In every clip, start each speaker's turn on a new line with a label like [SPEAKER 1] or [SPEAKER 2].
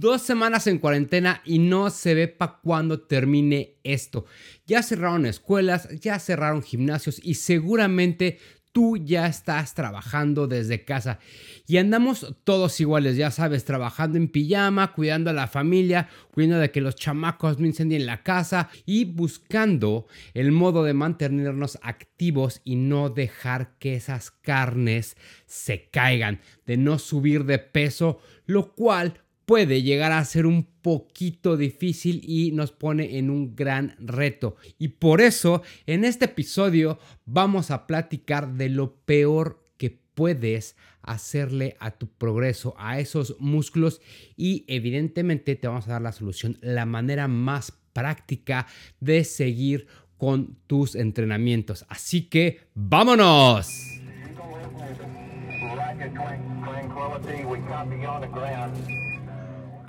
[SPEAKER 1] Dos semanas en cuarentena y no se ve para cuándo termine esto. Ya cerraron escuelas, ya cerraron gimnasios y seguramente tú ya estás trabajando desde casa. Y andamos todos iguales, ya sabes, trabajando en pijama, cuidando a la familia, cuidando de que los chamacos no incendien la casa y buscando el modo de mantenernos activos y no dejar que esas carnes se caigan, de no subir de peso, lo cual puede llegar a ser un poquito difícil y nos pone en un gran reto. Y por eso en este episodio vamos a platicar de lo peor que puedes hacerle a tu progreso, a esos músculos y evidentemente te vamos a dar la solución, la manera más práctica de seguir con tus entrenamientos. Así que vámonos.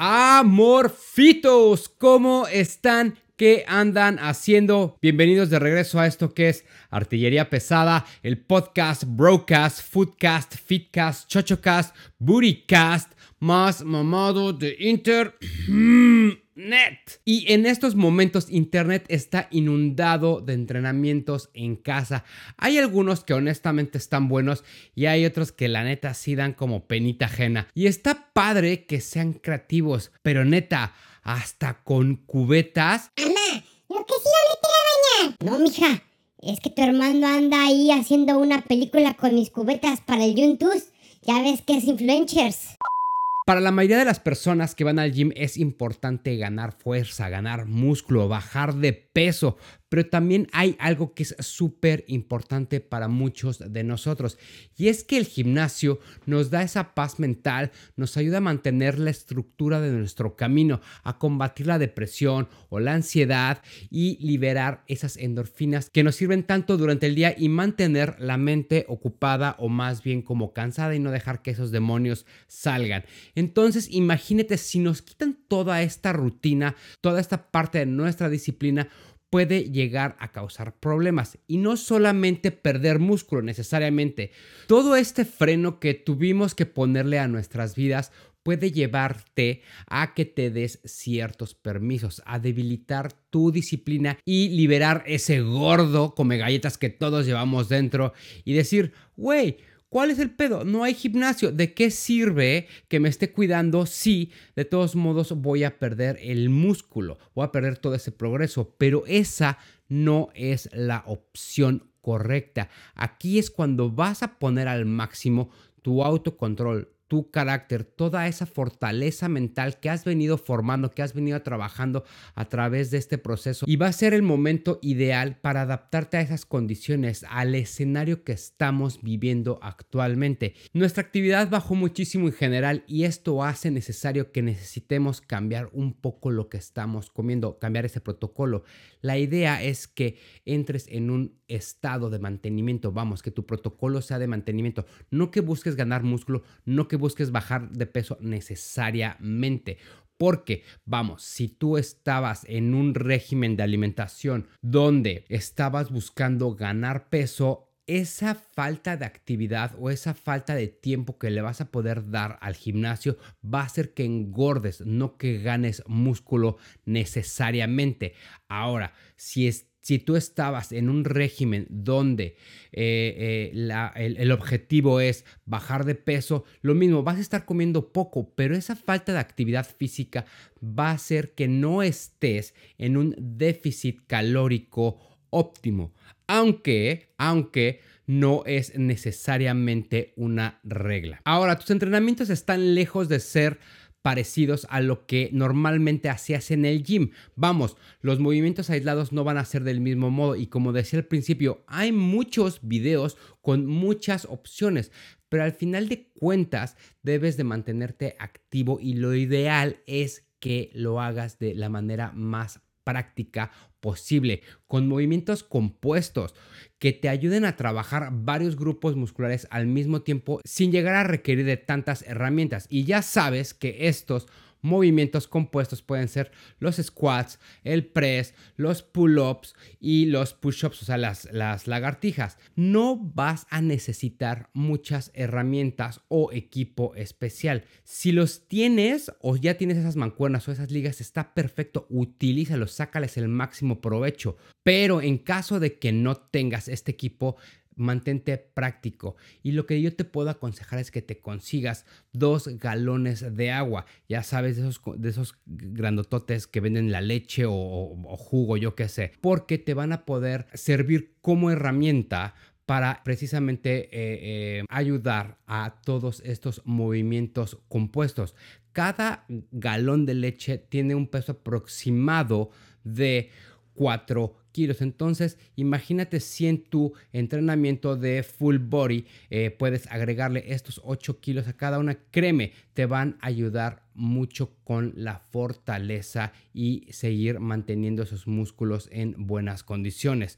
[SPEAKER 1] Amorfitos, ¿cómo están? ¿Qué andan haciendo? Bienvenidos de regreso a esto que es Artillería Pesada, el podcast, Broadcast, Foodcast, Fitcast, Chochocast, Bootycast, más mamado de Inter. Net. Y en estos momentos Internet está inundado de entrenamientos en casa. Hay algunos que honestamente están buenos y hay otros que la neta sí dan como penita ajena. Y está padre que sean creativos, pero neta, hasta con cubetas.
[SPEAKER 2] Mamá, lo que sí no le a bañar. No, mija, es que tu hermano anda ahí haciendo una película con mis cubetas para el YouTube. Ya ves que es influencers.
[SPEAKER 1] Para la mayoría de las personas que van al gym es importante ganar fuerza, ganar músculo, bajar de peso, pero también hay algo que es súper importante para muchos de nosotros y es que el gimnasio nos da esa paz mental, nos ayuda a mantener la estructura de nuestro camino, a combatir la depresión o la ansiedad y liberar esas endorfinas que nos sirven tanto durante el día y mantener la mente ocupada o más bien como cansada y no dejar que esos demonios salgan. Entonces imagínate si nos quitan toda esta rutina, toda esta parte de nuestra disciplina, puede llegar a causar problemas y no solamente perder músculo necesariamente. Todo este freno que tuvimos que ponerle a nuestras vidas puede llevarte a que te des ciertos permisos, a debilitar tu disciplina y liberar ese gordo come galletas que todos llevamos dentro y decir, güey, ¿Cuál es el pedo? No hay gimnasio. ¿De qué sirve que me esté cuidando si de todos modos voy a perder el músculo? Voy a perder todo ese progreso. Pero esa no es la opción correcta. Aquí es cuando vas a poner al máximo tu autocontrol, tu carácter, toda esa fortaleza mental que has venido formando, que has venido trabajando a través de este proceso. Y va a ser el momento ideal para adaptarte a esas condiciones, al escenario que estamos viviendo actualmente. Nuestra actividad bajó muchísimo en general y esto hace necesario que necesitemos cambiar un poco lo que estamos comiendo, cambiar ese protocolo. La idea es que entres en un estado de mantenimiento, vamos, que tu protocolo sea de mantenimiento, no que busques ganar músculo, no que busques bajar de peso necesariamente. Porque, vamos, si tú estabas en un régimen de alimentación donde estabas buscando ganar peso, esa falta de actividad o esa falta de tiempo que le vas a poder dar al gimnasio va a hacer que engordes, no que ganes músculo necesariamente. Ahora, si es si tú estabas en un régimen donde eh, eh, el, objetivo es bajar de peso, lo mismo, vas a estar comiendo poco, pero esa falta de actividad física va a hacer que no estés en un déficit calórico óptimo. Aunque, aunque no es necesariamente una regla. Ahora, tus entrenamientos están lejos de ser parecidos a lo que normalmente hacías en el gym. Vamos, los movimientos aislados no van a ser del mismo modo y como decía al principio, hay muchos videos con muchas opciones, pero al final de cuentas debes de mantenerte activo y lo ideal es que lo hagas de la manera más práctica posible, con movimientos compuestos que te ayuden a trabajar varios grupos musculares al mismo tiempo sin llegar a requerir de tantas herramientas. Y ya sabes que estos movimientos compuestos pueden ser los squats, el press, los pull-ups y los push-ups, o sea, las, las lagartijas. No vas a necesitar muchas herramientas o equipo especial. Si los tienes o ya tienes esas mancuernas o esas ligas, está perfecto, utilízalos, sácales el máximo provecho. Pero en caso de que no tengas este equipo, mantente práctico. Y lo que yo te puedo aconsejar es que te consigas dos galones de agua. Ya sabes, de esos, de esos grandototes que venden la leche o, jugo, yo qué sé. Porque te van a poder servir como herramienta para precisamente eh, eh, ayudar a todos estos movimientos compuestos. Cada galón de leche tiene un peso aproximado de 4 Entonces, imagínate si en tu entrenamiento de full body eh, puedes agregarle estos 8 kilos a cada una. Créeme, te van a ayudar mucho con la fortaleza y seguir manteniendo esos músculos en buenas condiciones.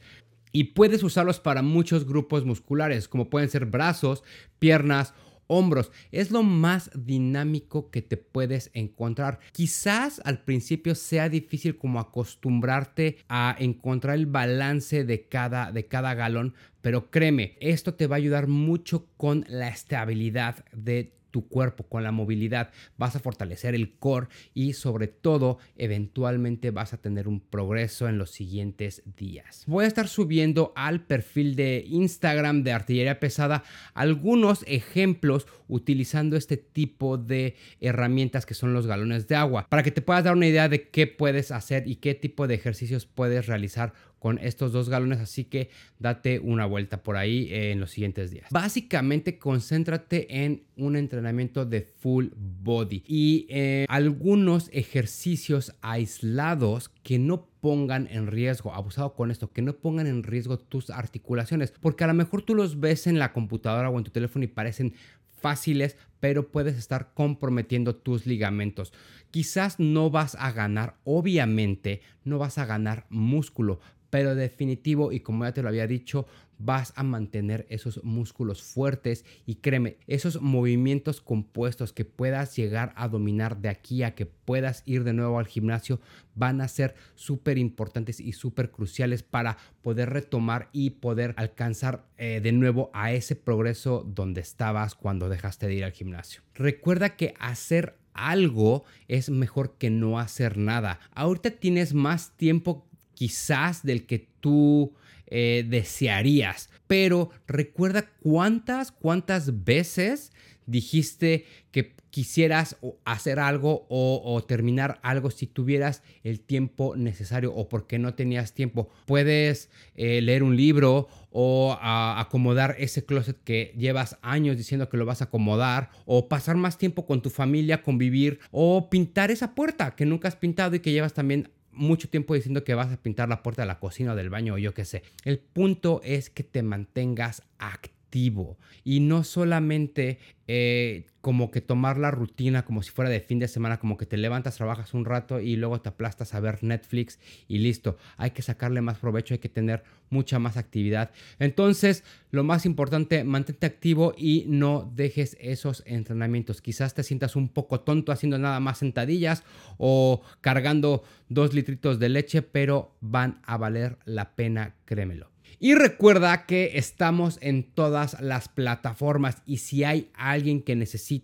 [SPEAKER 1] Y puedes usarlos para muchos grupos musculares, como pueden ser brazos, piernas hombros. Es lo más dinámico que te puedes encontrar. Quizás al principio sea difícil como acostumbrarte a encontrar el balance de cada, de cada galón, pero créeme, esto te va a ayudar mucho con la estabilidad de tu cuerpo, con la movilidad, vas a fortalecer el core y sobre todo eventualmente vas a tener un progreso en los siguientes días. Voy a estar subiendo al perfil de Instagram de artillería pesada algunos ejemplos utilizando este tipo de herramientas que son los galones de agua para que te puedas dar una idea de qué puedes hacer y qué tipo de ejercicios puedes realizar con estos dos galones, así que date una vuelta por ahí en los siguientes días. Básicamente concéntrate en un entrenamiento de full body y eh, algunos ejercicios aislados que no pongan en riesgo, abusado con esto, que no pongan en riesgo tus articulaciones, porque a lo mejor tú los ves en la computadora o en tu teléfono y parecen fáciles, pero puedes estar comprometiendo tus ligamentos. Quizás no vas a ganar, obviamente, no vas a ganar músculo, pero definitivo y como ya te lo había dicho, vas a mantener esos músculos fuertes y créeme, esos movimientos compuestos que puedas llegar a dominar de aquí a que puedas ir de nuevo al gimnasio van a ser súper importantes y súper cruciales para poder retomar y poder alcanzar eh, de nuevo a ese progreso donde estabas cuando dejaste de ir al gimnasio. Recuerda que hacer algo es mejor que no hacer nada. Ahorita tienes más tiempo quizás del que tú eh, desearías. Pero recuerda cuántas, cuántas veces dijiste que quisieras hacer algo o, terminar algo si tuvieras el tiempo necesario o porque no tenías tiempo. Puedes eh, leer un libro o acomodar ese closet que llevas años diciendo que lo vas a acomodar o pasar más tiempo con tu familia, convivir o pintar esa puerta que nunca has pintado y que llevas también mucho tiempo diciendo que vas a pintar la puerta de la cocina o del baño o yo qué sé. El punto es que te mantengas activo y no solamente eh, como que tomar la rutina como si fuera de fin de semana, como que te levantas, trabajas un rato y luego te aplastas a ver Netflix y listo. Hay que sacarle más provecho, hay que tener mucha más actividad. Entonces, lo más importante, mantente activo y no dejes esos entrenamientos. Quizás te sientas un poco tonto haciendo nada más sentadillas o cargando dos litritos de leche, pero van a valer la pena, créemelo. Y recuerda que estamos en todas las plataformas y si hay alguien que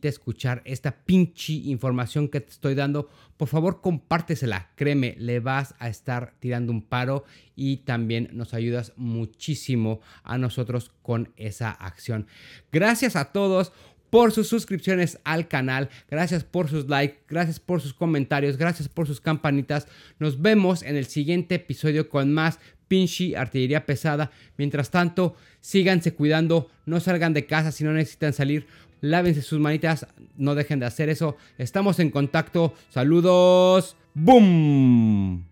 [SPEAKER 1] escuchar esta pinche información que te estoy dando, por favor compártesela. Créeme, le vas a estar tirando un paro y también nos ayudas muchísimo a nosotros con esa acción. Gracias a todos por sus suscripciones al canal, gracias por sus likes, gracias por sus comentarios, gracias por sus campanitas. Nos vemos en el siguiente episodio con más pinche artillería pesada. Mientras tanto, síganse cuidando, no salgan de casa si no necesitan salir. Lávense sus manitas, no dejen de hacer eso. Estamos en contacto. Saludos. ¡Boom!